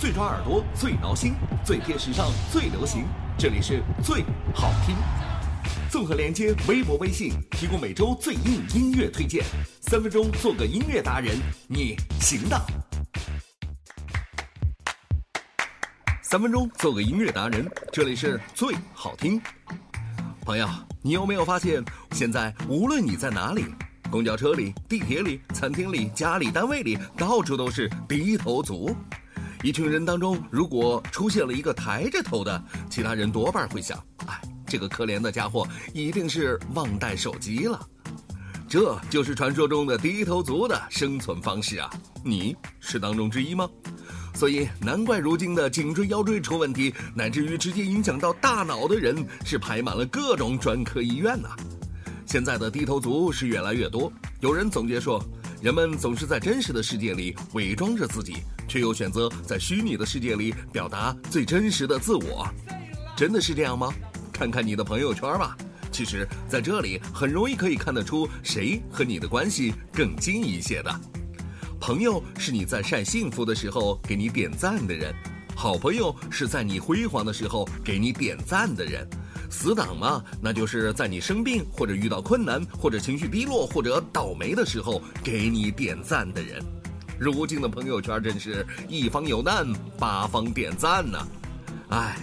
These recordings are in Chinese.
最抓耳朵，最挠心，最贴时尚，最流行。这里是最好听。综合连接微博、微信，提供每周最硬音乐推荐。三分钟做个音乐达人，你行的。三分钟做个音乐达人，这里是最好听。朋友，你有没有发现，现在无论你在哪里，公交车里、地铁里、餐厅里、家里、单位里，到处都是低头族。一群人当中，如果出现了一个抬着头的，其他人多半会想：哎，这个可怜的家伙一定是忘带手机了。这就是传说中的低头族的生存方式啊！你是当中之一吗？所以难怪如今的颈椎、腰椎出问题，乃至于直接影响到大脑的人，是排满了各种专科医院呐。现在的低头族是越来越多。有人总结说。人们总是在真实的世界里伪装着自己，却又选择在虚拟的世界里表达最真实的自我。真的是这样吗？看看你的朋友圈吧。其实，在这里很容易可以看得出谁和你的关系更近一些的。朋友是你在晒幸福的时候给你点赞的人，好朋友是在你辉煌的时候给你点赞的人。死党嘛，那就是在你生病或者遇到困难或者情绪低落或者倒霉的时候给你点赞的人。如今的朋友圈真是一方有难八方点赞呢。唉，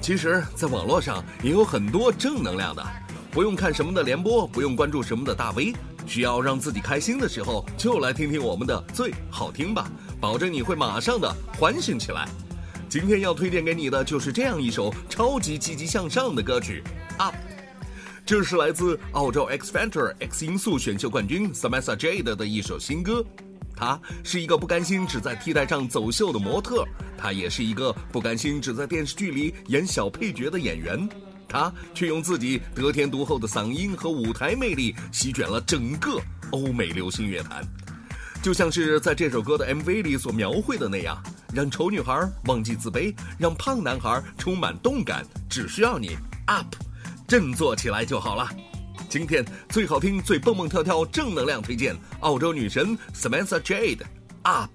其实，在网络上也有很多正能量的，不用看什么的联播，不用关注什么的大 V，需要让自己开心的时候，就来听听我们的最好听吧，保证你会马上的欢醒起来。今天要推荐给你的就是这样一首超级积极向上的歌曲《Up》，这是来自澳洲 X Factor X 音素选秀冠军 samasa Jade 的一首新歌。她是一个不甘心只在 T 台上走秀的模特，她也是一个不甘心只在电视剧里演小配角的演员，他却用自己得天独厚的嗓音和舞台魅力席卷了整个欧美流行乐坛。就像是在这首歌的 MV 里所描绘的那样，让丑女孩忘记自卑，让胖男孩充满动感，只需要你 up，振作起来就好了。今天最好听、最蹦蹦跳跳、正能量推荐，澳洲女神 Samantha Jade Up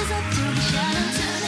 Is up through the shadows